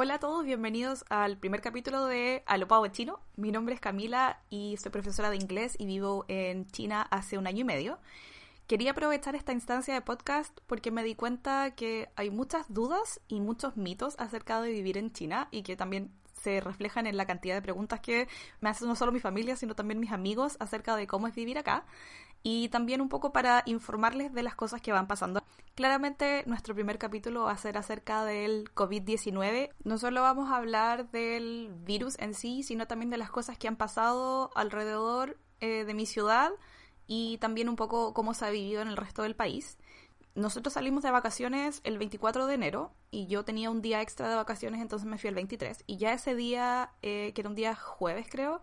Hola a todos, bienvenidos al primer capítulo de Alopao Chino. Mi nombre es Camila y soy profesora de inglés y vivo en China hace un año y medio. Quería aprovechar esta instancia de podcast porque me di cuenta que hay muchas dudas y muchos mitos acerca de vivir en China y que también se reflejan en la cantidad de preguntas que me hacen no solo mi familia, sino también mis amigos acerca de cómo es vivir acá y también un poco para informarles de las cosas que van pasando. Claramente nuestro primer capítulo va a ser acerca del COVID-19. No solo vamos a hablar del virus en sí, sino también de las cosas que han pasado alrededor eh, de mi ciudad y también un poco cómo se ha vivido en el resto del país. Nosotros salimos de vacaciones el 24 de enero y yo tenía un día extra de vacaciones, entonces me fui el 23. Y ya ese día, eh, que era un día jueves creo,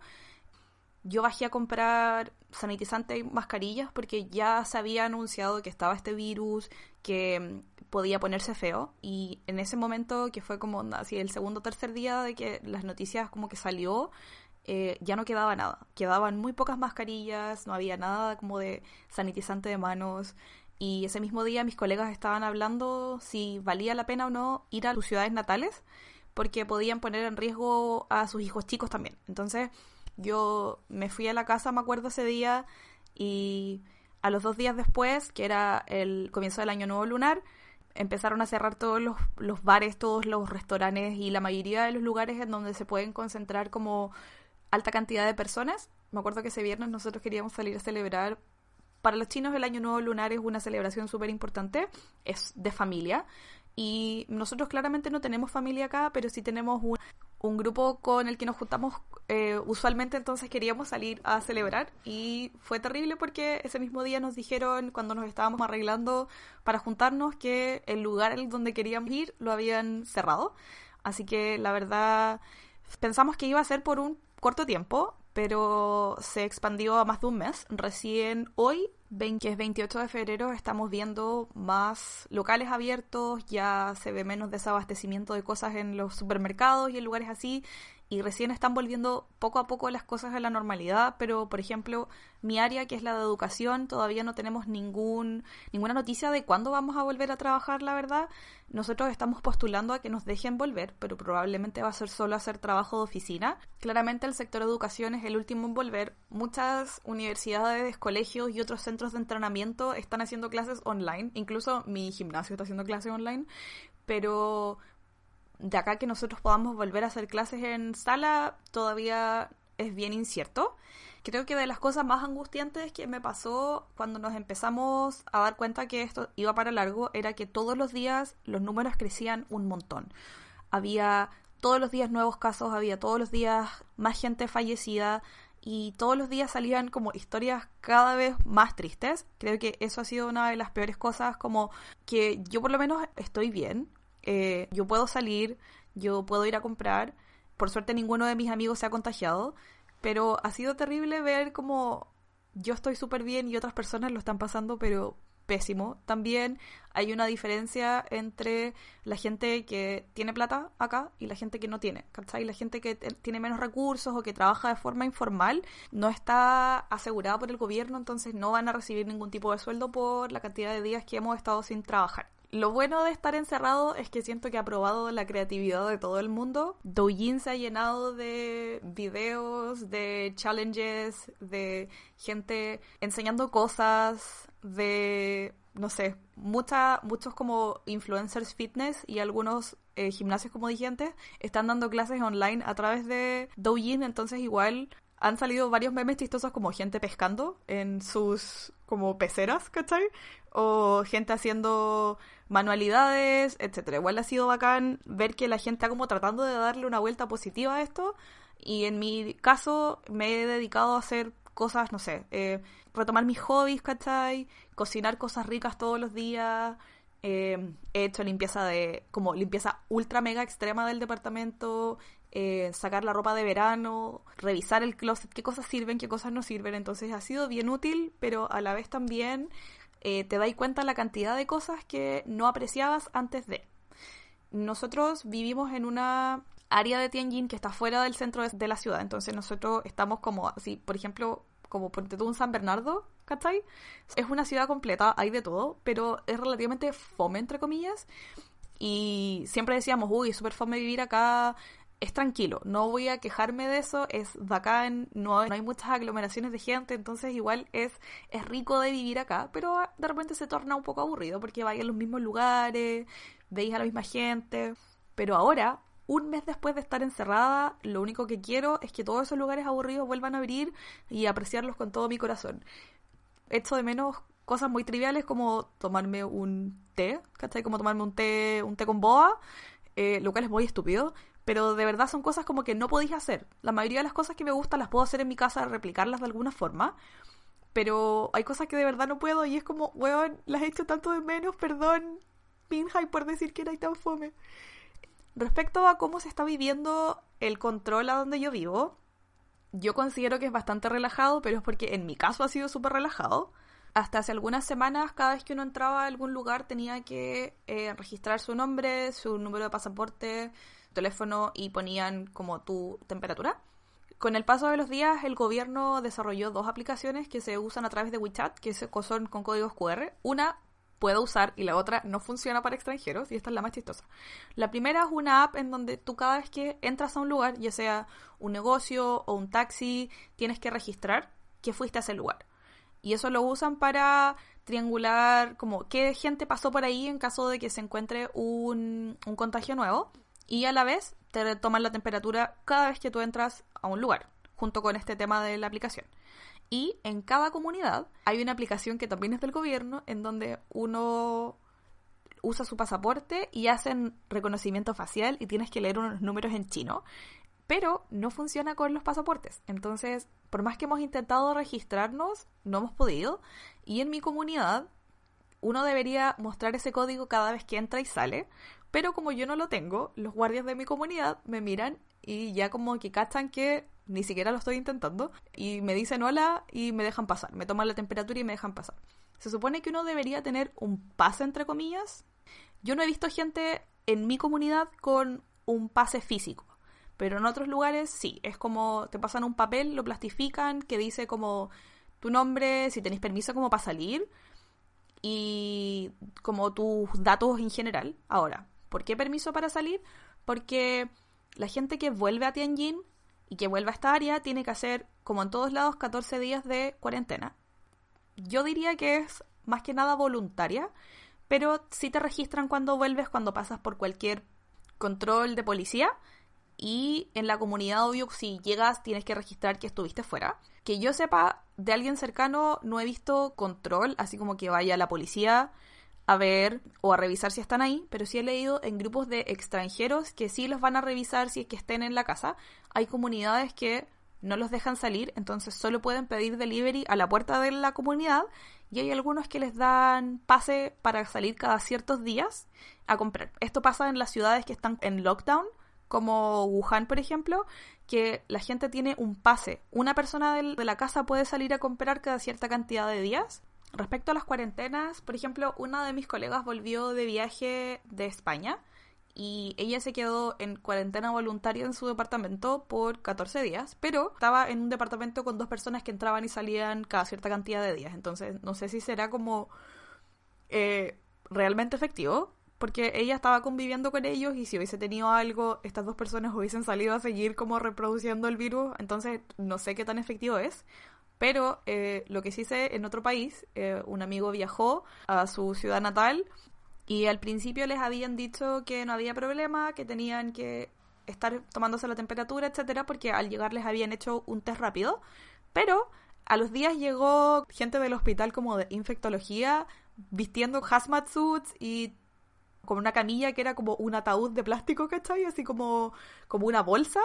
yo bajé a comprar sanitizante y mascarillas porque ya se había anunciado que estaba este virus, que mm, podía ponerse feo. Y en ese momento, que fue como así el segundo o tercer día de que las noticias como que salió, eh, ya no quedaba nada. Quedaban muy pocas mascarillas, no había nada como de sanitizante de manos. Y ese mismo día mis colegas estaban hablando si valía la pena o no ir a sus ciudades natales, porque podían poner en riesgo a sus hijos chicos también. Entonces yo me fui a la casa, me acuerdo ese día, y a los dos días después, que era el comienzo del año nuevo lunar, empezaron a cerrar todos los, los bares, todos los restaurantes y la mayoría de los lugares en donde se pueden concentrar como alta cantidad de personas. Me acuerdo que ese viernes nosotros queríamos salir a celebrar. Para los chinos el Año Nuevo Lunar es una celebración súper importante, es de familia. Y nosotros claramente no tenemos familia acá, pero sí tenemos un, un grupo con el que nos juntamos eh, usualmente entonces queríamos salir a celebrar y fue terrible porque ese mismo día nos dijeron cuando nos estábamos arreglando para juntarnos que el lugar donde queríamos ir lo habían cerrado. Así que la verdad pensamos que iba a ser por un corto tiempo, pero se expandió a más de un mes. Recién hoy, que es 28 de febrero, estamos viendo más locales abiertos, ya se ve menos desabastecimiento de cosas en los supermercados y en lugares así, y recién están volviendo poco a poco las cosas a la normalidad, pero por ejemplo, mi área, que es la de educación, todavía no tenemos ningún, ninguna noticia de cuándo vamos a volver a trabajar, la verdad. Nosotros estamos postulando a que nos dejen volver, pero probablemente va a ser solo hacer trabajo de oficina. Claramente el sector educación es el último en volver. Muchas universidades, colegios y otros centros de entrenamiento están haciendo clases online, incluso mi gimnasio está haciendo clases online, pero de acá que nosotros podamos volver a hacer clases en sala todavía es bien incierto. Creo que de las cosas más angustiantes que me pasó cuando nos empezamos a dar cuenta que esto iba para largo era que todos los días los números crecían un montón. Había todos los días nuevos casos, había todos los días más gente fallecida y todos los días salían como historias cada vez más tristes. Creo que eso ha sido una de las peores cosas, como que yo por lo menos estoy bien, eh, yo puedo salir, yo puedo ir a comprar. Por suerte ninguno de mis amigos se ha contagiado, pero ha sido terrible ver como yo estoy súper bien y otras personas lo están pasando, pero pésimo. También hay una diferencia entre la gente que tiene plata acá y la gente que no tiene, ¿cachai? La gente que tiene menos recursos o que trabaja de forma informal no está asegurada por el gobierno, entonces no van a recibir ningún tipo de sueldo por la cantidad de días que hemos estado sin trabajar. Lo bueno de estar encerrado es que siento que ha probado la creatividad de todo el mundo. Douyin se ha llenado de videos, de challenges, de gente enseñando cosas, de, no sé, mucha, muchos como influencers fitness y algunos eh, gimnasios, como dije están dando clases online a través de Douyin, entonces igual han salido varios memes chistosos como gente pescando en sus como peceras, ¿cachai? O gente haciendo manualidades, etcétera. Igual ha sido bacán ver que la gente está como tratando de darle una vuelta positiva a esto. Y en mi caso me he dedicado a hacer cosas, no sé, eh, retomar mis hobbies, ¿cachai? Cocinar cosas ricas todos los días. Eh, he hecho limpieza de, como limpieza ultra mega extrema del departamento. Eh, sacar la ropa de verano, revisar el closet, qué cosas sirven, qué cosas no sirven. Entonces ha sido bien útil, pero a la vez también eh, te dais cuenta la cantidad de cosas que no apreciabas antes de. Nosotros vivimos en una área de Tianjin que está fuera del centro de, la ciudad, entonces nosotros estamos como así, por ejemplo, como por tú un San Bernardo, ¿cachai? Es una ciudad completa, hay de todo, pero es relativamente fome, entre comillas. Y siempre decíamos, uy, es súper fome vivir acá, es tranquilo, no voy a quejarme de eso, es bacán, no, no hay muchas aglomeraciones de gente, entonces igual es, es rico de vivir acá, pero de repente se torna un poco aburrido porque vais a los mismos lugares, veis a la misma gente, pero ahora, un mes después de estar encerrada, lo único que quiero es que todos esos lugares aburridos vuelvan a abrir y apreciarlos con todo mi corazón. Echo de menos cosas muy triviales como tomarme un té, ¿cachai? Como tomarme un té, un té con boa, eh, lo cual es muy estúpido, pero de verdad son cosas como que no podéis hacer. La mayoría de las cosas que me gustan las puedo hacer en mi casa, replicarlas de alguna forma, pero hay cosas que de verdad no puedo y es como, weón, las he hecho tanto de menos, perdón, Pinhai, por decir que era tan fome. Respecto a cómo se está viviendo el control a donde yo vivo, yo considero que es bastante relajado, pero es porque en mi caso ha sido súper relajado. Hasta hace algunas semanas, cada vez que uno entraba a algún lugar tenía que eh, registrar su nombre, su número de pasaporte, teléfono y ponían como tu temperatura. Con el paso de los días, el gobierno desarrolló dos aplicaciones que se usan a través de WeChat, que son con códigos QR. Una puedo usar y la otra no funciona para extranjeros, y esta es la más chistosa. La primera es una app en donde tú cada vez que entras a un lugar, ya sea un negocio o un taxi, tienes que registrar que fuiste a ese lugar. Y eso lo usan para triangular como qué gente pasó por ahí en caso de que se encuentre un, un contagio nuevo y a la vez te toman la temperatura cada vez que tú entras a un lugar, junto con este tema de la aplicación. Y en cada comunidad hay una aplicación que también es del gobierno, en donde uno usa su pasaporte y hacen reconocimiento facial y tienes que leer unos números en chino. Pero no funciona con los pasaportes. Entonces, por más que hemos intentado registrarnos, no hemos podido. Y en mi comunidad, uno debería mostrar ese código cada vez que entra y sale, pero como yo no lo tengo, los guardias de mi comunidad me miran y ya como que cachan que ni siquiera lo estoy intentando y me dicen hola y me dejan pasar, me toman la temperatura y me dejan pasar. Se supone que uno debería tener un pase entre comillas. Yo no he visto gente en mi comunidad con un pase físico, pero en otros lugares sí, es como te pasan un papel, lo plastifican que dice como tu nombre, si tenéis permiso como para salir y como tus datos en general. Ahora, ¿Por qué permiso para salir? Porque la gente que vuelve a Tianjin y que vuelve a esta área tiene que hacer, como en todos lados, 14 días de cuarentena. Yo diría que es más que nada voluntaria, pero sí te registran cuando vuelves, cuando pasas por cualquier control de policía. Y en la comunidad, obvio, si llegas tienes que registrar que estuviste fuera. Que yo sepa, de alguien cercano no he visto control, así como que vaya la policía a ver o a revisar si están ahí, pero sí he leído en grupos de extranjeros que sí los van a revisar si es que estén en la casa. Hay comunidades que no los dejan salir, entonces solo pueden pedir delivery a la puerta de la comunidad y hay algunos que les dan pase para salir cada ciertos días a comprar. Esto pasa en las ciudades que están en lockdown, como Wuhan, por ejemplo, que la gente tiene un pase. Una persona de la casa puede salir a comprar cada cierta cantidad de días Respecto a las cuarentenas, por ejemplo, una de mis colegas volvió de viaje de España y ella se quedó en cuarentena voluntaria en su departamento por 14 días, pero estaba en un departamento con dos personas que entraban y salían cada cierta cantidad de días. Entonces, no sé si será como eh, realmente efectivo, porque ella estaba conviviendo con ellos y si hubiese tenido algo, estas dos personas hubiesen salido a seguir como reproduciendo el virus, entonces no sé qué tan efectivo es. Pero eh, lo que sí sé, en otro país, eh, un amigo viajó a su ciudad natal y al principio les habían dicho que no había problema, que tenían que estar tomándose la temperatura, etcétera, porque al llegar les habían hecho un test rápido. Pero a los días llegó gente del hospital como de infectología vistiendo hazmat suits y con una camilla que era como un ataúd de plástico, ¿cachai? Así como, como una bolsa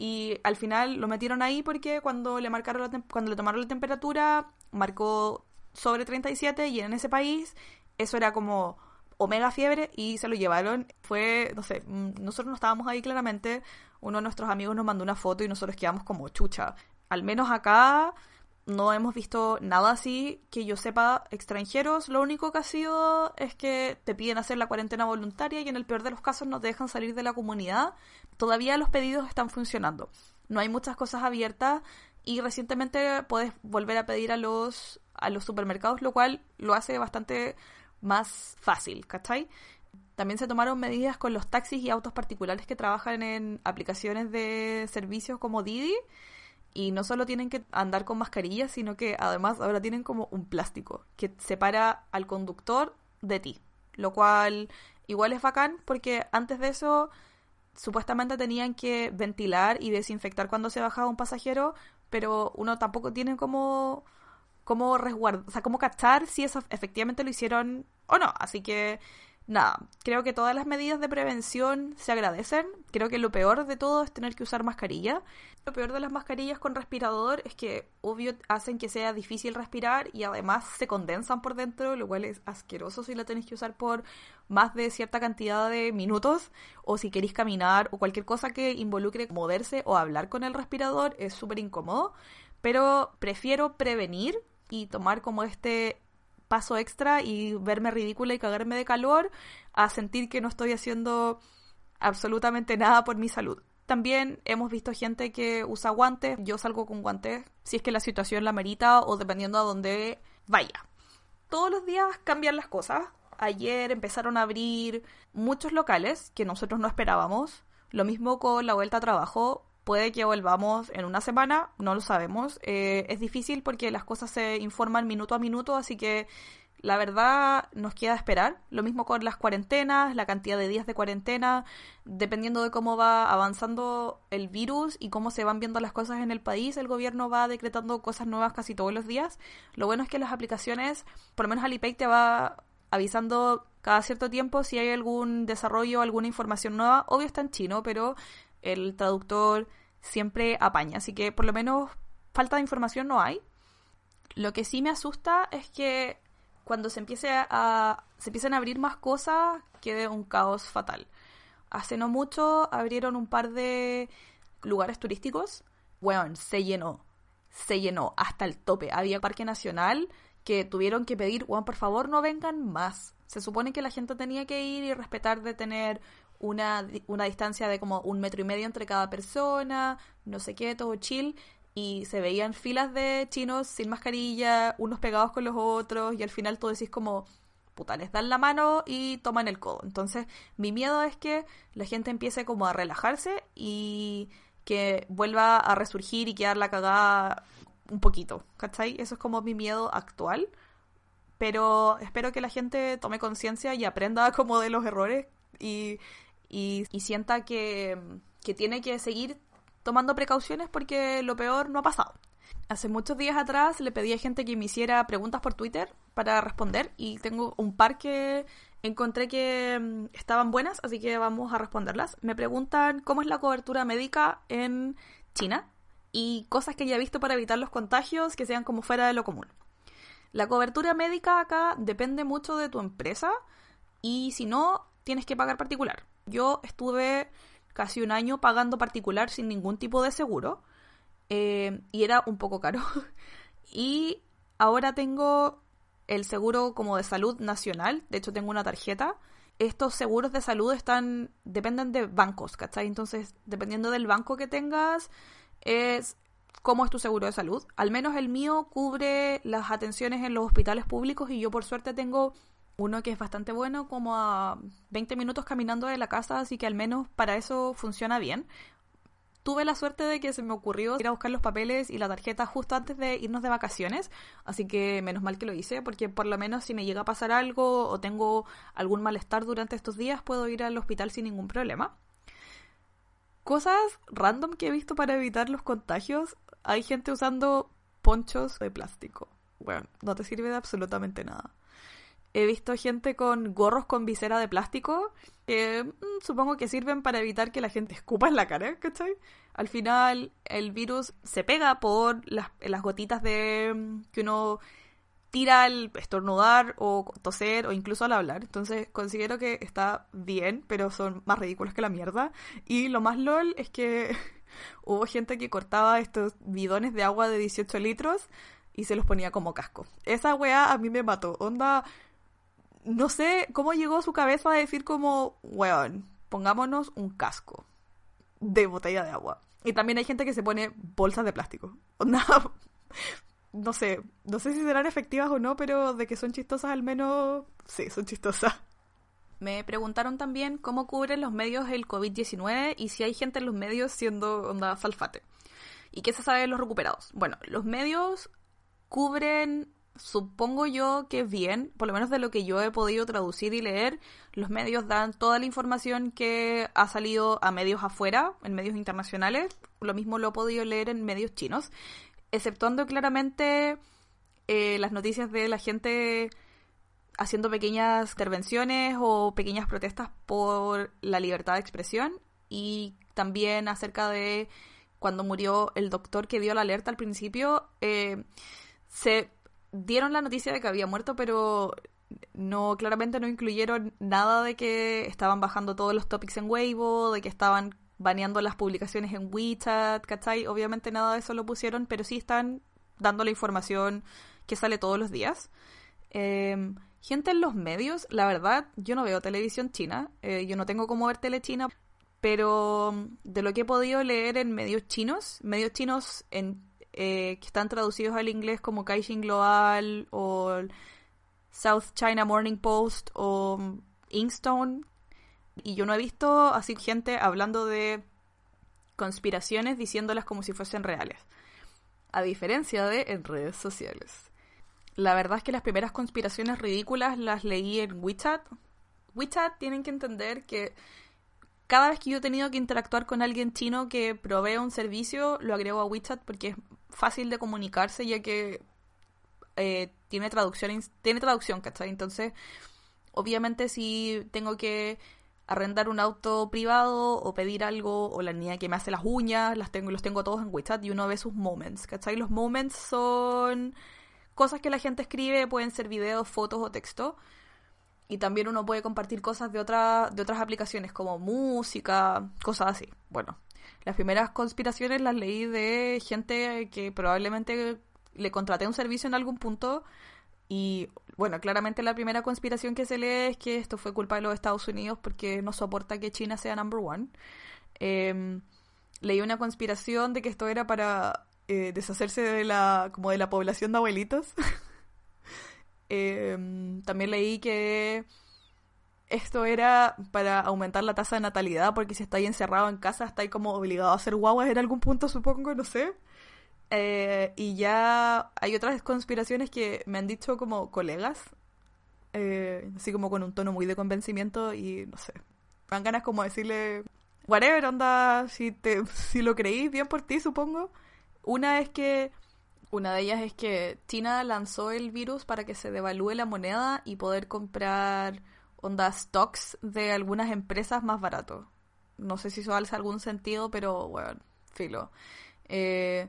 y al final lo metieron ahí porque cuando le marcaron cuando le tomaron la temperatura marcó sobre 37 y en ese país eso era como omega fiebre y se lo llevaron. Fue, no sé, mm, nosotros no estábamos ahí claramente. Uno de nuestros amigos nos mandó una foto y nosotros quedamos como chucha. Al menos acá no hemos visto nada así que yo sepa extranjeros. Lo único que ha sido es que te piden hacer la cuarentena voluntaria y en el peor de los casos no te dejan salir de la comunidad. Todavía los pedidos están funcionando. No hay muchas cosas abiertas y recientemente puedes volver a pedir a los, a los supermercados, lo cual lo hace bastante más fácil, ¿cachai? También se tomaron medidas con los taxis y autos particulares que trabajan en aplicaciones de servicios como Didi. Y no solo tienen que andar con mascarillas, sino que además ahora tienen como un plástico que separa al conductor de ti. Lo cual igual es bacán porque antes de eso supuestamente tenían que ventilar y desinfectar cuando se bajaba un pasajero, pero uno tampoco tiene como como resguardar, o sea, cómo cachar si eso efectivamente lo hicieron o no. Así que nada, creo que todas las medidas de prevención se agradecen. Creo que lo peor de todo es tener que usar mascarilla. Lo peor de las mascarillas con respirador es que, obvio, hacen que sea difícil respirar y además se condensan por dentro, lo cual es asqueroso si la tenéis que usar por más de cierta cantidad de minutos o si queréis caminar o cualquier cosa que involucre moverse o hablar con el respirador es súper incómodo. Pero prefiero prevenir y tomar como este paso extra y verme ridícula y cagarme de calor a sentir que no estoy haciendo absolutamente nada por mi salud. También hemos visto gente que usa guantes, yo salgo con guantes si es que la situación la merita o dependiendo a dónde vaya. Todos los días cambian las cosas. Ayer empezaron a abrir muchos locales que nosotros no esperábamos. Lo mismo con la vuelta a trabajo. Puede que volvamos en una semana, no lo sabemos. Eh, es difícil porque las cosas se informan minuto a minuto, así que la verdad nos queda esperar. Lo mismo con las cuarentenas, la cantidad de días de cuarentena, dependiendo de cómo va avanzando el virus y cómo se van viendo las cosas en el país, el gobierno va decretando cosas nuevas casi todos los días. Lo bueno es que las aplicaciones, por lo menos Alipay te va avisando cada cierto tiempo si hay algún desarrollo, alguna información nueva. Obvio está en chino, pero el traductor siempre apaña. Así que por lo menos falta de información no hay. Lo que sí me asusta es que cuando se empiece a se empiecen a abrir más cosas quede un caos fatal. Hace no mucho abrieron un par de lugares turísticos. Bueno, se llenó. Se llenó hasta el tope. Había parque nacional que tuvieron que pedir, bueno, por favor no vengan más. Se supone que la gente tenía que ir y respetar de tener una, una distancia de como un metro y medio entre cada persona, no sé qué, todo chill, y se veían filas de chinos sin mascarilla, unos pegados con los otros, y al final todo decís como, puta, les dan la mano y toman el codo. Entonces, mi miedo es que la gente empiece como a relajarse y que vuelva a resurgir y quedar la cagada un poquito, ¿cachai? Eso es como mi miedo actual. Pero espero que la gente tome conciencia y aprenda como de los errores y y, sienta que, que tiene que seguir tomando precauciones porque lo peor no ha pasado. Hace muchos días atrás le pedí a gente que me hiciera preguntas por Twitter para responder y tengo un par que encontré que mm, estaban buenas, así que vamos a responderlas. Me preguntan cómo es la cobertura médica en China y cosas que ya he visto para evitar los contagios que sean como fuera de lo común. La cobertura médica acá depende mucho de tu empresa y si no, tienes que pagar particular. Yo estuve casi un año pagando particular sin ningún tipo de seguro eh, y era un poco caro. y ahora tengo el seguro como de salud nacional, de hecho tengo una tarjeta. Estos seguros de salud están dependen de bancos, ¿cachai? Entonces, dependiendo del banco que tengas, es cómo es tu seguro de salud. Al menos el mío cubre las atenciones en los hospitales públicos y yo por suerte tengo uno que es bastante bueno, como a 20 minutos caminando de la casa, así que al menos para eso funciona bien. Tuve la suerte de que se me ocurrió ir a buscar los papeles y la tarjeta justo antes de irnos de vacaciones, así que menos mal que lo hice, porque por lo menos si me llega a pasar algo o tengo algún malestar durante estos días, puedo ir al hospital sin ningún problema. Cosas random que he visto para evitar los contagios. Hay gente usando ponchos de plástico. Bueno, no te sirve de absolutamente nada. He visto gente con gorros con visera de plástico que mm, supongo que sirven para evitar que la gente escupa en la cara, ¿cachai? Al final el virus se pega por las, gotitas de mm, que uno tira al estornudar o toser o incluso al hablar. Entonces considero que está bien, pero son más ridículos que la mierda. Y lo más lol es que hubo gente que cortaba estos bidones de agua de 18 litros y se los ponía como casco. Esa weá a mí me mató. Onda, no sé cómo llegó a su cabeza a decir como, weón, pongámonos un casco de botella de agua. Y también hay gente que se pone bolsas de plástico. no sé, no sé si serán efectivas o no, pero de que son chistosas al menos, sí, son chistosas. Me preguntaron también cómo cubren los medios el COVID-19 y si hay gente en los medios siendo onda salfate. ¿Y qué se sabe de los recuperados? Bueno, los medios cubren, supongo yo que bien, por lo menos de lo que yo he podido traducir y leer, los medios dan toda la información que ha salido a medios afuera, en medios internacionales, lo mismo lo he podido leer en medios chinos, exceptuando claramente eh, las noticias de la gente haciendo pequeñas intervenciones o pequeñas protestas por la libertad de expresión y también acerca de cuando murió el doctor que dio la alerta al principio, eh, se dieron la noticia de que había muerto, pero no, claramente no incluyeron nada de que estaban bajando todos los topics en Weibo, de que estaban baneando las publicaciones en WeChat, ¿cachai? Obviamente nada de eso lo pusieron, pero sí están dando la información que sale todos los días. Em, gente en los medios, la verdad, yo no veo televisión china, eh, yo no tengo cómo ver tele china, pero de lo que he podido leer en medios chinos, medios chinos en eh, que están traducidos al inglés como Caixin Global o South China Morning Post o Inkstone. Y yo no he visto así gente hablando de conspiraciones diciéndolas como si fuesen reales. A diferencia de en redes sociales. La verdad es que las primeras conspiraciones ridículas las leí en WeChat. WeChat tienen que entender que cada vez que yo he tenido que interactuar con alguien chino que provee un servicio, lo agrego a WeChat porque es fácil de comunicarse ya que eh, tiene traducción, tiene traducción, ¿cachai? Entonces, obviamente si tengo que arrendar un auto privado o pedir algo o la niña que me hace las uñas, las tengo, los tengo todos en WeChat y uno ve sus moments, ¿cachai? Los moments son cosas que la gente escribe, pueden ser videos, fotos o texto. Y también uno puede compartir cosas de, otra, de otras aplicaciones como música, cosas así. Bueno, las primeras conspiraciones las leí de gente que probablemente le contraté un servicio en algún punto y bueno, claramente la primera conspiración que se lee es que esto fue culpa de los Estados Unidos porque no soporta que China sea number one. Em, leí una conspiración de que esto era para eh, deshacerse de la como de la población de abuelitos. Em, también leí que esto era para aumentar la tasa de natalidad, porque si estáis encerrado en casa, estáis como obligado a hacer guaguas en algún punto, supongo, no sé. Eh, y ya hay otras conspiraciones que me han dicho como colegas, eh, así como con un tono muy de convencimiento y no sé. Me dan ganas como decirle, whatever, onda, si, te, si lo creí, bien por ti, supongo. Una es que, una de ellas es que China lanzó el virus para que se devalúe la moneda y poder comprar onda stocks de algunas empresas más baratos. No sé si eso hace algún sentido, pero bueno, filo. Eh,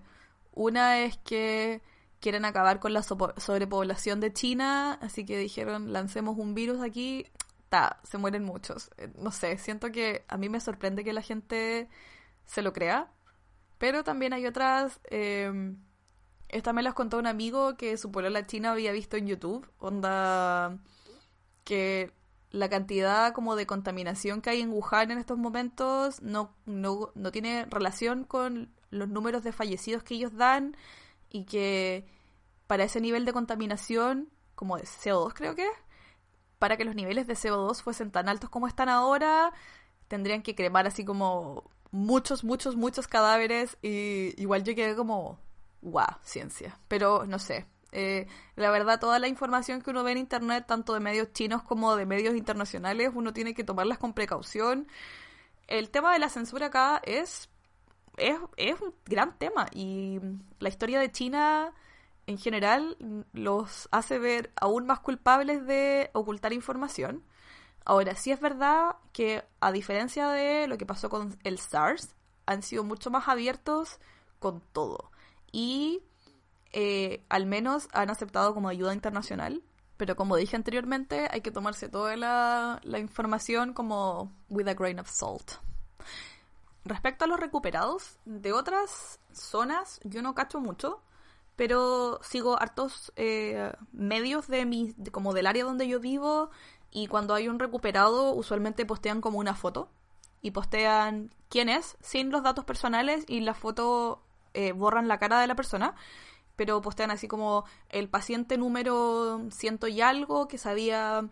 una es que quieren acabar con la sobrepoblación de China, así que dijeron, lancemos un virus aquí, ta, se mueren muchos. Eh, no sé, siento que a mí me sorprende que la gente se lo crea, pero también hay otras... Eh, esta me las contó un amigo que su la china había visto en YouTube, onda que la cantidad como de contaminación que hay en Wuhan en estos momentos no, no, no tiene relación con los números de fallecidos que ellos dan y que para ese nivel de contaminación, como de CO2 creo que, para que los niveles de CO2 fuesen tan altos como están ahora, tendrían que cremar así como muchos, muchos, muchos cadáveres y igual yo quedé como, guau, ciencia. Pero no sé, eh, la verdad, toda la información que uno ve en Internet, tanto de medios chinos como de medios internacionales, uno tiene que tomarlas con precaución. El tema de la censura acá es, es, es un gran tema y la historia de China en general los hace ver aún más culpables de ocultar información. Ahora, sí es verdad que a diferencia de lo que pasó con el SARS, han sido mucho más abiertos con todo. Y eh, al menos han aceptado como ayuda internacional, pero como dije anteriormente, hay que tomarse toda la, información como with a grain of salt. Respecto a los recuperados de otras zonas, yo no cacho mucho, pero sigo hartos eh, medios de mi, como del área donde yo vivo y cuando hay un recuperado usualmente postean como una foto y postean quién es sin los datos personales y la foto eh, borran la cara de la persona pero postean así como el paciente número ciento y algo que se había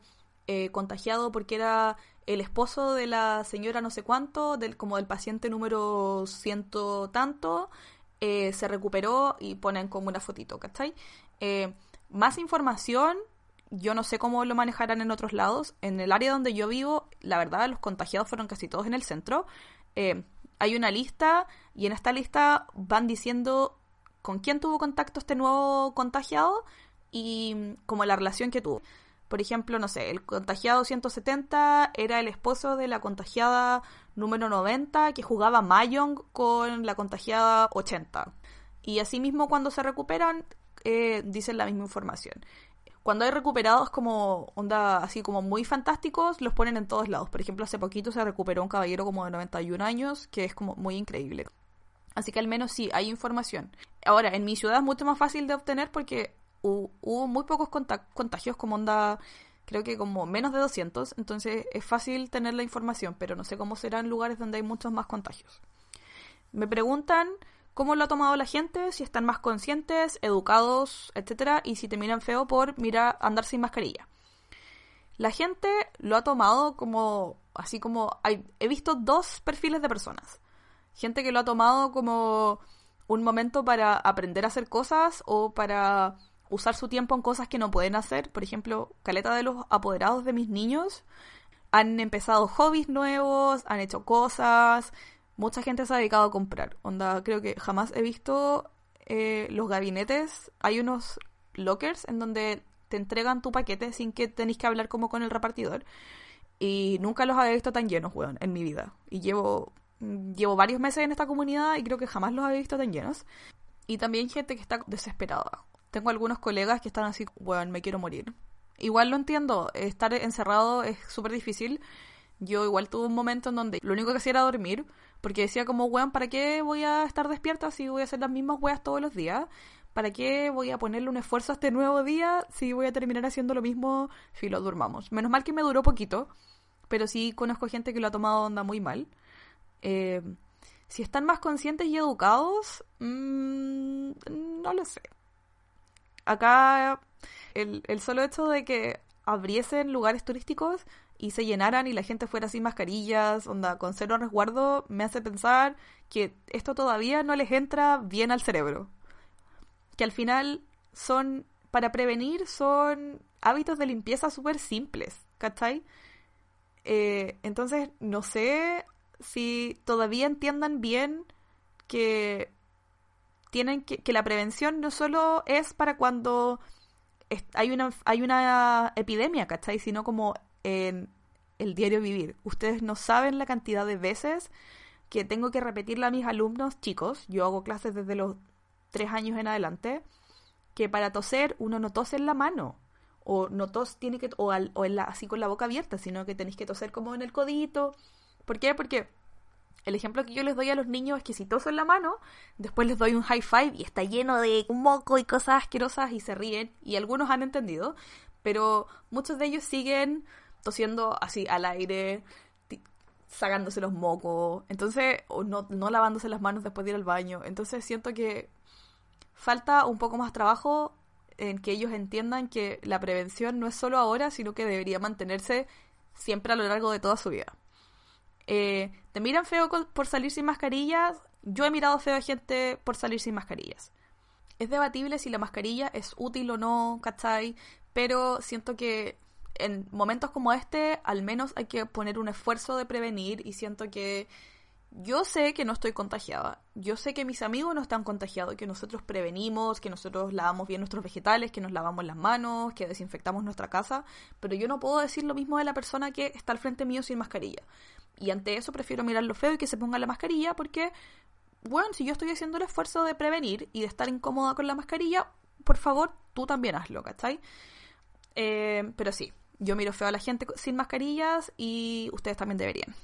eh, contagiado porque era el esposo de la señora no sé cuánto, del, como del paciente número ciento tanto, eh, se recuperó y ponen como una fotito, ¿cachai? Eh, más información, yo no sé cómo lo manejarán en otros lados. En el área donde yo vivo, la verdad, los contagiados fueron casi todos en el centro. Hay una lista y en esta lista van diciendo con quién tuvo contacto este nuevo contagiado y como la relación que tuvo. Por ejemplo, no sé, el contagiado 170 era el esposo de la contagiada número 90 que jugaba Mayong con la contagiada 80. Y asimismo cuando se recuperan eh, dicen la misma información. Cuando hay recuperados como onda así como muy fantásticos, los ponen en todos lados. Por ejemplo, hace poquito se recuperó un caballero como de 91 años, que es como muy increíble. Así que al menos sí, hay información. Ahora, en mi ciudad es mucho más fácil de obtener porque hubo muy pocos contagios, como onda, creo que como menos de 200, entonces es fácil tener la información, pero no sé cómo será en lugares donde hay muchos más contagios. Me preguntan cómo lo ha tomado la gente, si están más conscientes, educados, etcétera, y si te miran feo por mirar andar sin mascarilla. La gente lo ha tomado como así como he visto dos perfiles de personas. Gente que lo ha tomado como un momento para aprender a hacer cosas o para usar su tiempo en cosas que no pueden hacer. Por ejemplo, caleta de los apoderados de mis niños han empezado hobbies nuevos, han hecho cosas. Mucha gente se ha dedicado a comprar. Onda, creo que jamás he visto eh, los gabinetes. Hay unos lockers en donde te entregan tu paquete sin que tenéis que hablar como con el repartidor. Y nunca los había visto tan llenos, weón, en mi vida. Y llevo, llevo varios meses en esta comunidad y creo que jamás los había visto tan llenos. Y también gente que está desesperada. Tengo algunos colegas que están así, bueno, me quiero morir. Igual lo entiendo, estar encerrado es súper difícil. Yo igual tuve un momento en donde lo único que hacía era dormir, porque decía como, weón, ¿para qué voy a estar despierta si voy a hacer las mismas weas todos los días? ¿Para qué voy a ponerle un esfuerzo a este nuevo día si voy a terminar haciendo lo mismo si lo durmamos? Menos mal que me duró poquito, pero sí conozco gente que lo ha tomado onda muy mal. Eh, si están más conscientes y educados, mmm, no lo sé acá el, solo hecho de que abriesen lugares turísticos y se llenaran y la gente fuera sin mascarillas, onda, con cero resguardo, me hace pensar que esto todavía no les entra bien al cerebro. Que al final son, para prevenir, son hábitos de limpieza súper simples, ¿cachai? Eh, entonces, no sé si todavía entiendan bien que tienen que, que la prevención no solo es para cuando hay una, hay una epidemia, ¿cachai? Sino como en el diario vivir. Ustedes no saben la cantidad de veces que tengo que repetirle a mis alumnos chicos, yo hago clases desde los tres años en adelante, que para toser uno no tose en la mano, o no tos tiene que, o, o así con la boca abierta, sino que tenéis que toser como en el codito. ¿Por qué? Porque el ejemplo que yo les doy a los niños es que si toso en la mano, después les doy un high five y está lleno de moco y cosas asquerosas y se ríen. Y algunos han entendido, pero muchos de ellos siguen tosiendo así al aire, sacándose los mocos, entonces, o no, no lavándose las manos después de ir al baño. Entonces siento que falta un poco más trabajo en que ellos entiendan que la prevención no es solo ahora, sino que debería mantenerse siempre a lo largo de toda su vida. Eh, ¿Te miran feo por salir sin mascarillas? Yo he mirado feo a gente por salir sin mascarillas. Es debatible si la mascarilla es útil o no, ¿cachai? Pero siento que en momentos como este, al menos hay que poner un esfuerzo de prevenir y siento que yo sé que no estoy contagiada, yo sé que mis amigos no están contagiados, que nosotros prevenimos, que nosotros lavamos bien nuestros vegetales, que nos lavamos las manos, que desinfectamos nuestra casa, pero yo no puedo decir lo mismo de la persona que está al frente mío sin mascarilla. Y ante eso prefiero mirarlo feo y que se ponga la mascarilla porque, bueno, si yo estoy haciendo el esfuerzo de prevenir y de estar incómoda con la mascarilla, por favor, tú también hazlo, ¿cachai? Eh, pero sí, yo miro feo a la gente sin mascarillas y ustedes también deberían.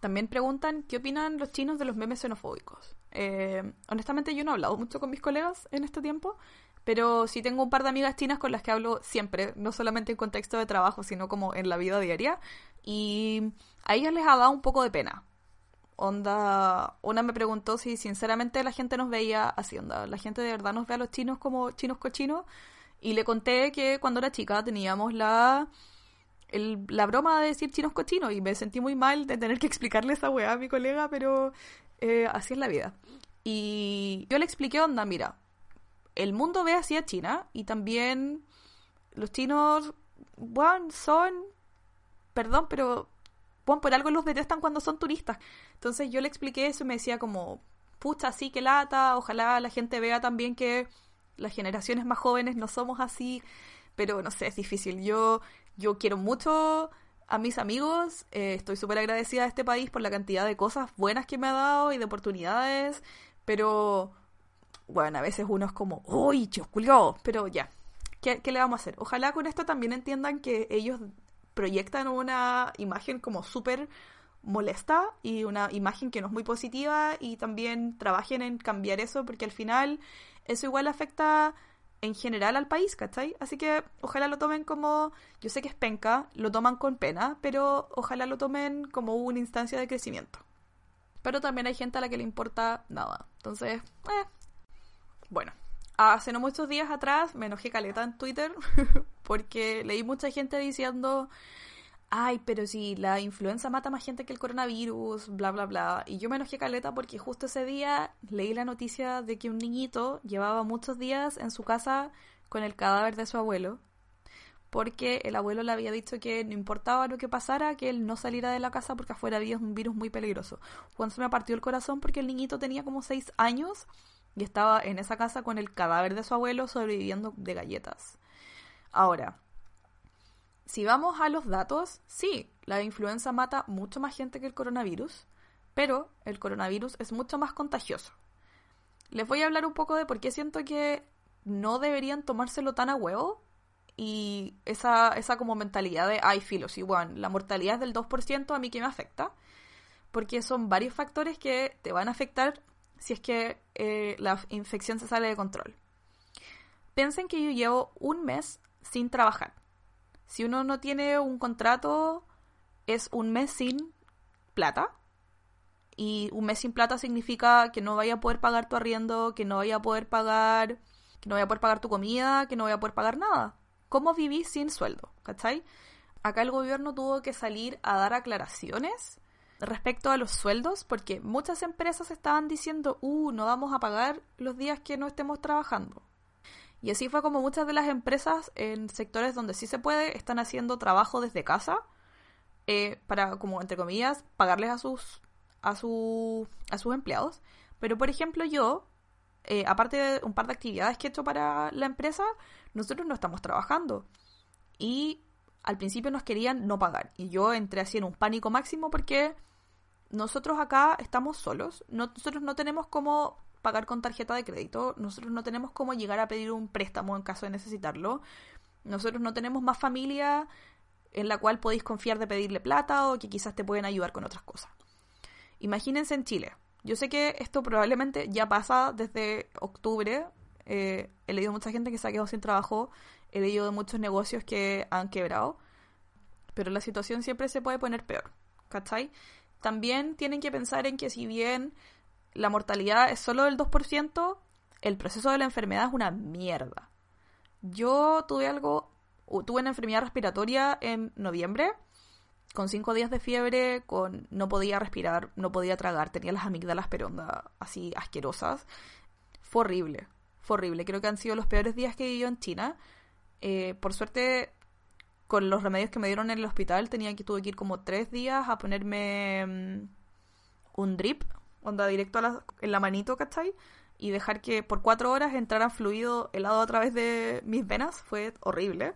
También preguntan qué opinan los chinos de los memes xenofóbicos. Eh, honestamente yo no he hablado mucho con mis colegas en este tiempo, pero sí tengo un par de amigas chinas con las que hablo siempre, no solamente en contexto de trabajo, sino como en la vida diaria. Y a ellos les ha dado un poco de pena. Onda, una me preguntó si sinceramente la gente nos veía así, onda, la gente de verdad nos ve a los chinos como chinos cochinos. Y le conté que cuando era chica teníamos la la broma de decir chinos cochinos y me sentí muy mal de tener que explicarle esa weá a mi colega, pero eh, así es la vida. Y yo le expliqué, onda, mira, el mundo ve así a China y también los chinos, bueno, son, perdón, pero, bueno, por algo los detestan cuando son turistas. Entonces yo le expliqué eso y me decía como, pucha, sí, que lata, ojalá la gente vea también que las generaciones más jóvenes no somos así, pero no sé, es difícil. Yo, yo quiero mucho a mis amigos, eh, estoy súper agradecida a este país por la cantidad de cosas buenas que me ha dado y de oportunidades, pero bueno, a veces uno es como, uy, chusculio, pero ya, ¿qué, ¿qué le vamos a hacer? Ojalá con esto también entiendan que ellos proyectan una imagen como súper molesta y una imagen que no es muy positiva y también trabajen en cambiar eso porque al final eso igual afecta en general al país, ¿cachai? Así que ojalá lo tomen como, yo sé que es penca, lo toman con pena, pero ojalá lo tomen como una instancia de crecimiento. Pero también hay gente a la que le importa nada. Entonces, eh. Bueno, hace no muchos días atrás me enojé caleta en Twitter porque leí mucha gente diciendo ay, pero si la influenza mata más gente que el coronavirus, bla, bla, bla. Y yo me enojé caleta porque justo ese día leí la noticia de que un niñito llevaba muchos días en su casa con el cadáver de su abuelo, porque el abuelo le había dicho que no importaba lo que pasara, que él no saliera de la casa porque afuera había un virus muy peligroso. Juan se me partió el corazón porque el niñito tenía como seis años y estaba en esa casa con el cadáver de su abuelo sobreviviendo de galletas. Ahora, si vamos a los datos, sí, la influenza mata mucho más gente que el coronavirus, pero el coronavirus es mucho más contagioso. Les voy a hablar un poco de por qué siento que no deberían tomárselo tan a huevo y esa, esa como mentalidad de, ay, filo, sí, bueno, la mortalidad es del 2%, a mí que me afecta, porque son varios factores que te van a afectar si es que eh, la infección se sale de control. Piensen que yo llevo un mes sin trabajar si uno no tiene un contrato, es un mes sin plata. Y un mes sin plata significa que no vaya a poder pagar tu arriendo, que no vaya a poder pagar, que no vaya a poder pagar tu comida, que no vaya a poder pagar nada. ¿Cómo vivís sin sueldo? ¿Cachai? Acá el gobierno tuvo que salir a dar aclaraciones respecto a los sueldos, porque muchas empresas estaban diciendo, uh, no vamos a pagar los días que no estemos trabajando. Y así fue como muchas de las empresas en sectores donde sí se puede están haciendo trabajo desde casa eh, para, como entre comillas, pagarles a sus, a, su, a sus empleados. Pero, por ejemplo, yo, eh, aparte de un par de actividades que he hecho para la empresa, nosotros no estamos trabajando. Y al principio nos querían no pagar. Y yo entré así en un pánico máximo porque nosotros acá estamos solos. nosotros no tenemos como pagar con tarjeta de crédito, nosotros no tenemos cómo llegar a pedir un préstamo en caso de necesitarlo, nosotros no tenemos más familia en la cual podéis confiar de pedirle plata o que quizás te pueden ayudar con otras cosas. Imagínense en Chile. Yo sé que esto probablemente ya pasa desde octubre. Eh, he leído mucha gente que se ha quedado sin trabajo. He leído muchos negocios que han quebrado. Pero la situación siempre se puede poner peor. ¿Cachai? También tienen que pensar en que si bien la mortalidad es solo del 2%, el proceso de la enfermedad es una mierda. Yo tuve algo, tuve una enfermedad respiratoria en noviembre, con cinco días de fiebre, con no podía respirar, no podía tragar, tenía las amígdalas peronda así asquerosas. Fue horrible, fue horrible. Creo que han sido los peores días que he vivido en China. Eh, por suerte, con los remedios que me dieron en el hospital, tenía que tuve que ir como tres días a ponerme mm, un drip, onda directo en la manito, ¿cachai? Y dejar que por cuatro horas entraran fluido helado a través de mis venas fue horrible.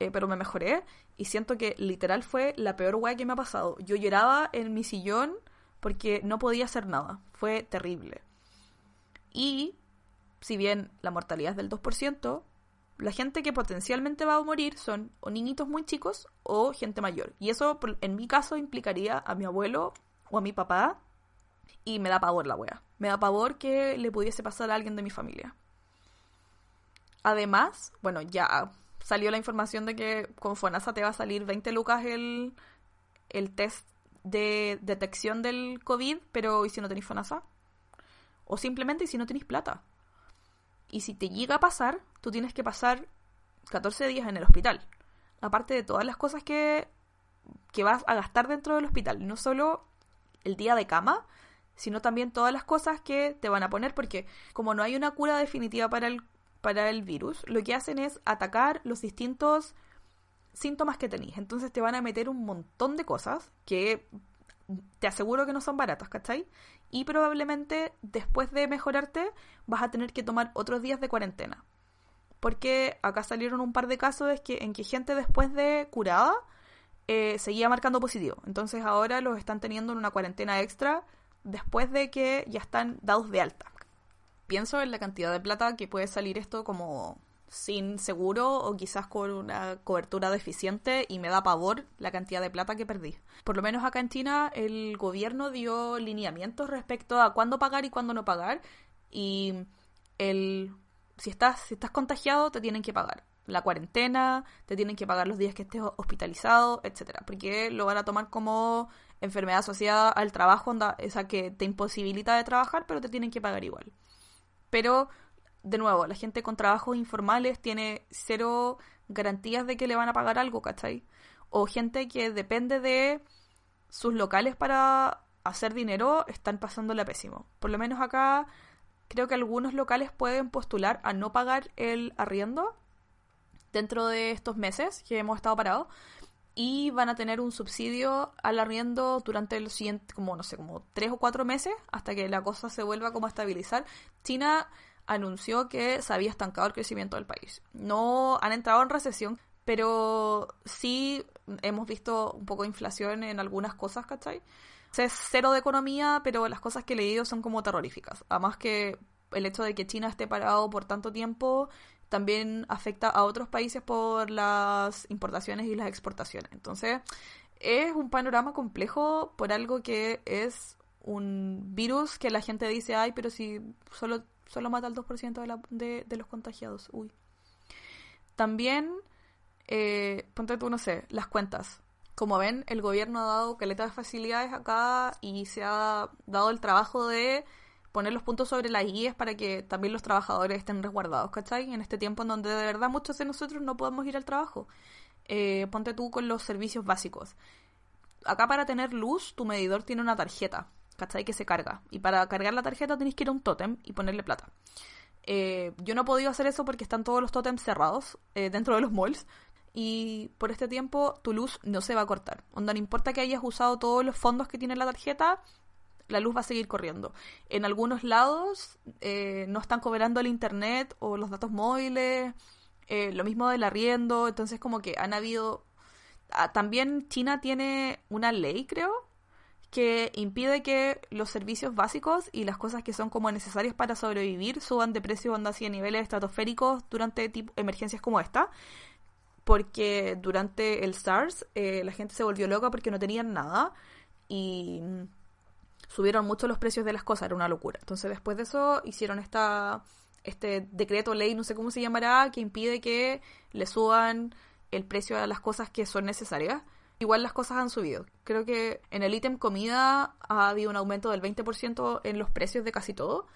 Eh, pero me mejoré y siento que literal fue la peor weá que me ha pasado. Yo lloraba en mi sillón porque no podía hacer nada. Fue terrible. Y si bien la mortalidad es del 2%, la gente que potencialmente va a morir son o niñitos muy chicos o gente mayor. Y eso en mi caso implicaría a mi abuelo o a mi papá y me da pavor la wea. Me da pavor que le pudiese pasar a alguien de mi familia. Además, bueno, ya salió la información de que con FONASA te va a salir 20 lucas el, el test de detección del COVID, pero ¿y si no tenéis FONASA? O simplemente ¿y si no tenéis plata? Y si te llega a pasar, tú tienes que pasar 14 días en el hospital. aparte de todas las cosas que, que vas a gastar dentro del hospital. No solo el día de cama, sino también todas las cosas que te van a poner, porque como no hay una cura definitiva para el, para el virus, lo que hacen es atacar los distintos síntomas que tenéis. Entonces te van a meter un montón de cosas que te aseguro que no son baratas, ¿cachai? Y probablemente después de mejorarte vas a tener que tomar otros días de cuarentena. Porque acá salieron un par de casos que, en que gente después de curada eh, seguía marcando positivo. Entonces ahora los están teniendo en una cuarentena extra después de que ya están dados de alta. Pienso en la cantidad de plata que puede salir esto como sin seguro o quizás con una cobertura deficiente y me da pavor la cantidad de plata que perdí. Por lo menos acá en China el gobierno dio lineamientos respecto a cuándo pagar y cuándo no pagar y el si estás si estás contagiado te tienen que pagar la cuarentena, te tienen que pagar los días que estés hospitalizado, etcétera, porque lo van a tomar como enfermedad asociada al trabajo, esa que te imposibilita de trabajar, pero te tienen que pagar igual. Pero, de nuevo, la gente con trabajos informales tiene cero garantías de que le van a pagar algo, ¿cachai? O gente que depende de sus locales para hacer dinero, están pasándola pésimo. Por lo menos acá, creo que algunos locales pueden postular a no pagar el arriendo dentro de estos meses que hemos estado parados y van a tener un subsidio al arriendo durante el siguiente, como no sé, como tres o cuatro meses hasta que la cosa se vuelva como a estabilizar. China anunció que se había estancado el crecimiento del país. No han entrado en recesión, pero sí hemos visto un poco de inflación en algunas cosas, ¿cachai? es cero de economía, pero las cosas que he leído son como terroríficas. Además que el hecho de que China esté parado por tanto tiempo también afecta a otros países por las importaciones y las exportaciones. Entonces, es un panorama complejo por algo que es un virus que la gente dice, ay, pero si solo, solo mata al 2% de, de, los contagiados. Uy. También, eh, ponte tú, no sé, las cuentas. Como ven, el gobierno ha dado caletas de facilidades acá y se ha dado el trabajo de poner los puntos sobre las guías para que también los trabajadores estén resguardados, ¿cachai? En este tiempo en donde de verdad muchos de nosotros no podemos ir al trabajo. Eh, ponte tú con los servicios básicos. Acá para tener luz, tu medidor tiene una tarjeta, ¿cachai? Que se carga. Y para cargar la tarjeta tenéis que ir a un tótem y ponerle plata. Eh, yo no he podido hacer eso porque están todos los tótems cerrados eh, dentro de los malls. Y por este tiempo tu luz no se va a cortar. Onda, no importa que hayas usado todos los fondos que tiene la tarjeta, la luz va a seguir corriendo. En algunos lados eh, no están cobrando el internet o los datos móviles, eh, lo mismo del arriendo, entonces como que han habido... Ah, también China tiene una ley, creo, que impide que los servicios básicos y las cosas que son como necesarias para sobrevivir suban de precio onda así a niveles estratosféricos durante emergencias como esta. Porque durante el SARS eh, la gente se volvió loca porque no tenían nada y subieron mucho los precios de las cosas, era una locura. Entonces después de eso hicieron esta, este decreto ley, no sé cómo se llamará, que impide que le suban el precio a las cosas que son necesarias. Igual las cosas han subido. Creo que en el ítem comida ha habido un aumento del 20% en los precios de casi todo,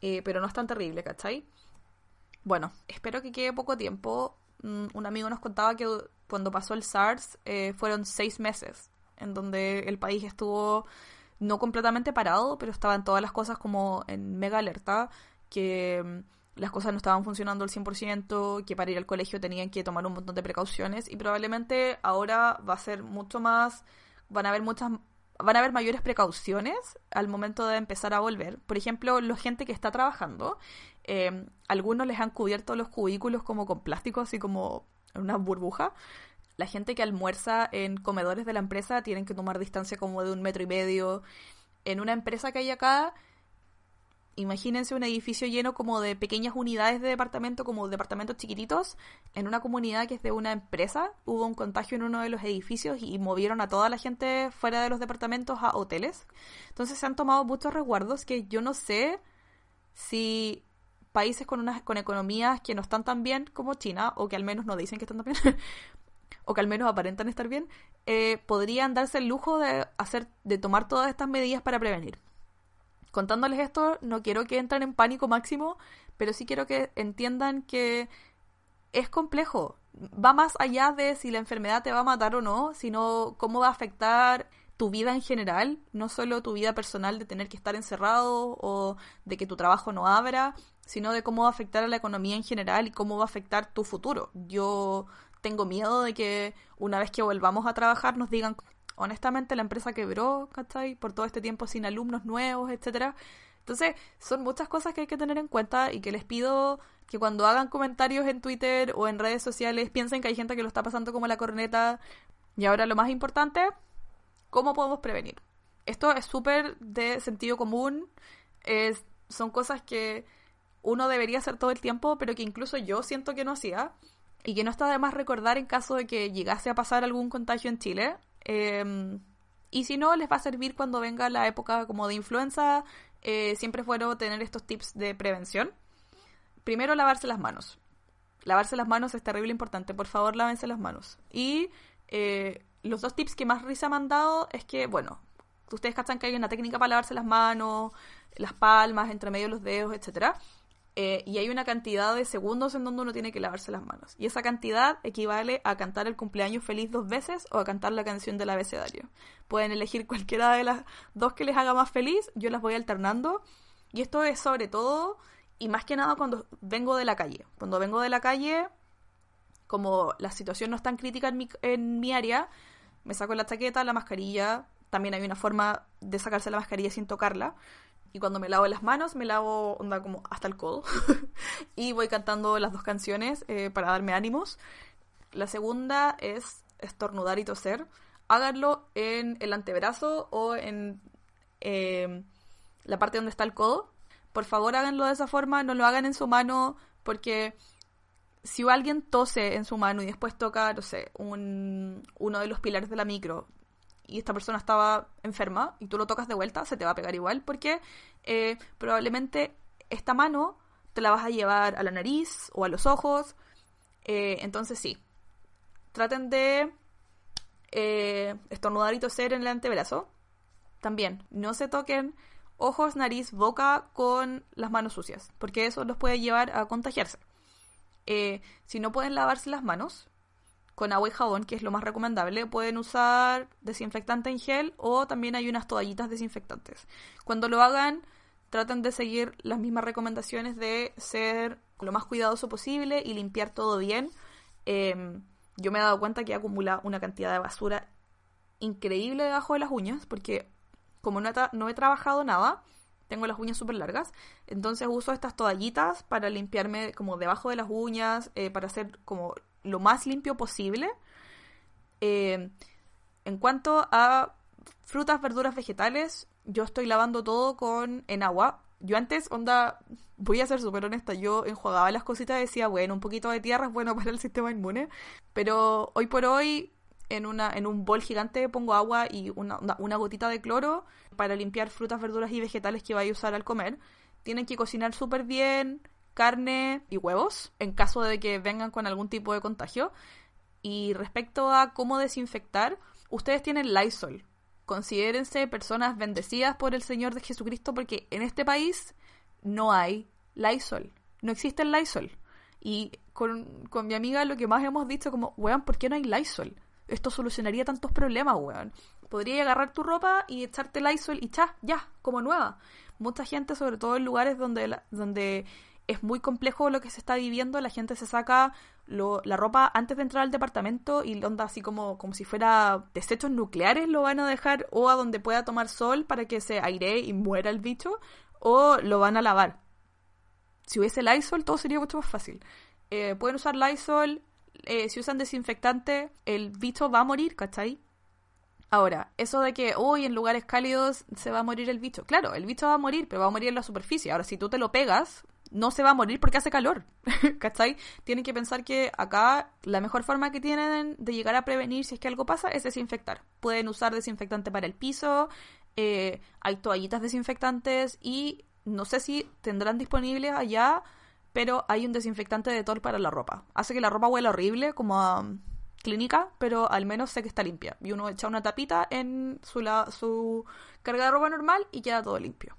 eh, pero no es tan terrible, ¿cachai? Bueno, espero que quede poco tiempo. Mm, un amigo nos contaba que cuando pasó el SARS eh, fueron seis meses en donde el país estuvo no completamente parado, pero estaban todas las cosas como en mega alerta, que mm, las cosas no estaban funcionando al 100%, que para ir al colegio tenían que tomar un montón de precauciones y probablemente ahora va a ser mucho más, van a haber muchas van a haber mayores precauciones al momento de empezar a volver. Por ejemplo, la gente que está trabajando, eh, algunos les han cubierto los cubículos como con plástico, así como una burbuja, la gente que almuerza en comedores de la empresa tienen que tomar distancia como de un metro y medio. En una empresa que hay acá, imagínense un edificio lleno como de pequeñas unidades de departamento, como departamentos chiquititos, en una comunidad que es de una empresa, hubo un contagio en uno de los edificios y movieron a toda la gente fuera de los departamentos a hoteles. Entonces se han tomado muchos resguardos que yo no sé si países con unas con economías que no están tan bien como China o que al menos no dicen que están tan bien o que al menos aparentan estar bien, eh, podrían darse el lujo de hacer, de tomar todas estas medidas para prevenir. Contándoles esto, no quiero que entren en pánico máximo, pero sí quiero que entiendan que es complejo. va más allá de si la enfermedad te va a matar o no, sino cómo va a afectar tu vida en general, no solo tu vida personal de tener que estar encerrado o de que tu trabajo no abra, sino de cómo va a afectar a la economía en general y cómo va a afectar tu futuro. Yo tengo miedo de que una vez que volvamos a trabajar nos digan, honestamente la empresa quebró, ¿cachai? Por todo este tiempo sin alumnos nuevos, etcétera. Entonces, son muchas cosas que hay que tener en cuenta y que les pido que cuando hagan comentarios en Twitter o en redes sociales piensen que hay gente que lo está pasando como la corneta. Y ahora lo más importante, ¿cómo podemos prevenir? Esto es súper de sentido común, son cosas que uno debería hacer todo el tiempo, pero que incluso yo siento que no hacía y que no está de más recordar en caso de que llegase a pasar algún contagio en Chile. Em, y si no, les va a servir cuando venga la época como de influenza. Eh, siempre es bueno tener estos tips de prevención. Primero, lavarse las manos. Lavarse las manos es terrible importante. Por favor, lávense las manos. Y eh, los dos tips que más risa me han dado es que, bueno, ustedes cachan que hay una técnica para lavarse las manos, las palmas, entre medio de los dedos, etcétera. Eh, y hay una cantidad de segundos en donde uno tiene que lavarse las manos. Y esa cantidad equivale a cantar el cumpleaños feliz dos veces o a cantar la canción del abecedario. Pueden elegir cualquiera de las dos que les haga más feliz, yo las voy alternando. Y esto es sobre todo, y más que nada cuando vengo de la calle. Cuando vengo de la calle, como la situación no es tan crítica en mi, en mi área, me saco la chaqueta, la mascarilla. También hay una forma de sacarse la mascarilla sin tocarla. Y cuando me lavo las manos, me lavo onda como hasta el codo. y voy cantando las dos canciones eh, para darme ánimos. La segunda es estornudar y toser. Háganlo en el antebrazo o en em, la parte donde está el codo. Por favor, háganlo de esa forma. No lo hagan en su mano porque si alguien tose en su mano y después toca, no sé, un, uno de los pilares de la micro, y esta persona estaba enferma y tú lo tocas de vuelta, se te va a pegar igual porque eh, probablemente esta mano te la vas a llevar a la nariz o a los ojos. Eh, entonces sí, traten de eh, estornudar y toser en el antebrazo. También, no se toquen ojos, nariz, boca con las manos sucias, porque eso los puede llevar a contagiarse. si no pueden lavarse las manos, con agua y jabón, que es lo más recomendable. Pueden usar desinfectante en gel o también hay unas toallitas desinfectantes. Cuando lo hagan, traten de seguir las mismas recomendaciones de ser lo más cuidadoso posible y limpiar todo bien. Em, yo me he dado cuenta que acumula una cantidad de basura increíble debajo de las uñas, porque como no he, trabajado nada, tengo las uñas súper largas, entonces uso estas toallitas para limpiarme como debajo de las uñas, eh, para hacer como lo más limpio posible. Eh, en cuanto a frutas, verduras, vegetales, yo estoy lavando todo con en agua. Yo antes, onda, voy a ser súper honesta, yo enjuagaba las cositas y decía, bueno, un poquito de tierra es bueno para el sistema inmune, pero hoy por hoy en, una, en un bol gigante pongo agua y una, una gotita de cloro para limpiar frutas, verduras y vegetales que vaya a usar al comer. Tienen que cocinar súper bien, carne y huevos en caso de que vengan con algún tipo de contagio. Y respecto a cómo desinfectar, ustedes tienen Lysol. Considérense personas bendecidas por el Señor de Jesucristo porque en este país no hay Lysol. No existe el Lysol. Y con, mi amiga lo que más hemos dicho como, weón, ¿por qué no hay Lysol? Esto solucionaría tantos problemas, weón. Podría agarrar tu ropa y echarte Lysol y cha, ya, como nueva. Mucha gente, sobre todo en lugares donde, donde es muy complejo lo que se está viviendo, la gente se saca la ropa antes de entrar al departamento y onda así como, como si fuera desechos nucleares lo van a dejar o a donde pueda tomar sol para que se airee y muera el bicho o lo van a lavar. Si hubiese Lysol todo sería mucho más fácil. Eh, pueden usar Lysol, eh, si usan desinfectante el bicho va a morir, ¿cachai? Ahora, eso de que hoy en lugares cálidos se va a morir el bicho. Claro, el bicho va a morir, pero va a morir en la superficie. Ahora, si tú te lo pegas, no se va a morir porque hace calor, ¿cachai? Tienen que pensar que acá la mejor forma que tienen de llegar a prevenir si es que algo pasa es desinfectar. Pueden usar desinfectante para el piso, eh, hay toallitas desinfectantes y no sé si tendrán disponibles allá, pero hay un desinfectante de Tol para la ropa. Hace que la ropa huela horrible, como a clínica, pero al menos sé que está limpia. Y uno echa una tapita en su, su carga de ropa normal y queda todo limpio.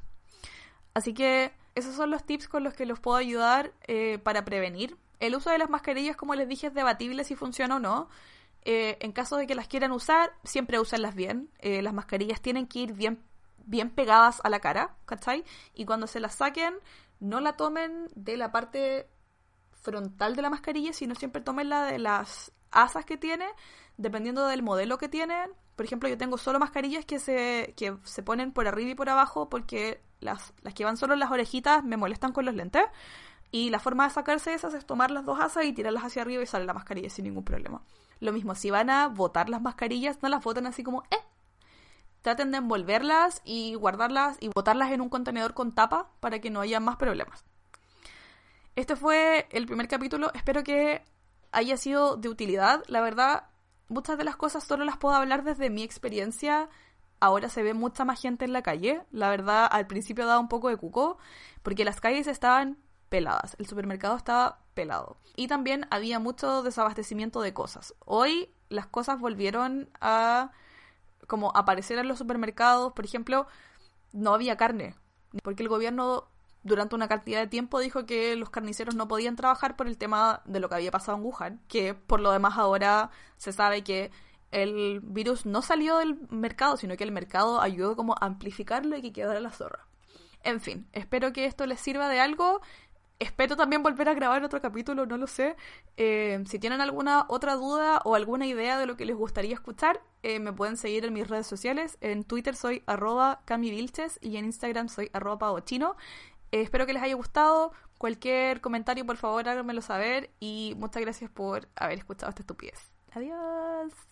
Así que esos son los tips con los que los puedo ayudar eh, para prevenir. El uso de las mascarillas, como les dije, es debatible si funciona o no. Eh, en caso de que las quieran usar, siempre úsenlas bien. Eh, las mascarillas tienen que ir bien, bien pegadas a la cara, ¿cachai? Y cuando se las saquen, no la tomen de la parte frontal de la mascarilla, sino siempre tomen la de las asas que tiene, dependiendo del modelo que tienen. Por ejemplo, yo tengo solo mascarillas que se, que se ponen por arriba y por abajo porque las, las que van solo en las orejitas me molestan con los lentes. Y la forma de sacarse esas es tomar las dos asas y tirarlas hacia arriba y sale la mascarilla sin ningún problema. Lo mismo, si van a botar las mascarillas, no las boten así como, eh. Traten de envolverlas y guardarlas y botarlas en un contenedor con tapa para que no haya más problemas. Este fue el primer capítulo. Espero que haya sido de utilidad. La verdad, muchas de las cosas solo las puedo hablar desde mi experiencia. Ahora se ve mucha más gente en la calle. La verdad, al principio daba un poco de cuco, porque las calles estaban peladas. El supermercado estaba pelado. Y también había mucho desabastecimiento de cosas. Hoy las cosas volvieron a como aparecer en los supermercados. Por ejemplo, no había carne. Porque el gobierno durante una cantidad de tiempo dijo que los carniceros no podían trabajar por el tema de lo que había pasado en Wuhan, que por lo demás ahora se sabe que el virus no salió del mercado, sino que el mercado ayudó como a amplificarlo y que quedara la zorra. En fin, espero que esto les sirva de algo. Espero también volver a grabar otro capítulo, no lo sé. Eh, si tienen alguna otra duda o alguna idea de lo que les gustaría escuchar, eh, me pueden seguir en mis redes sociales. En Twitter soy arroba camivilches y en Instagram soy arroba pavochino. Eh, espero que les haya gustado. Cualquier comentario, por favor, háganmelo saber. Y muchas gracias por haber escuchado esta estupidez. Adiós.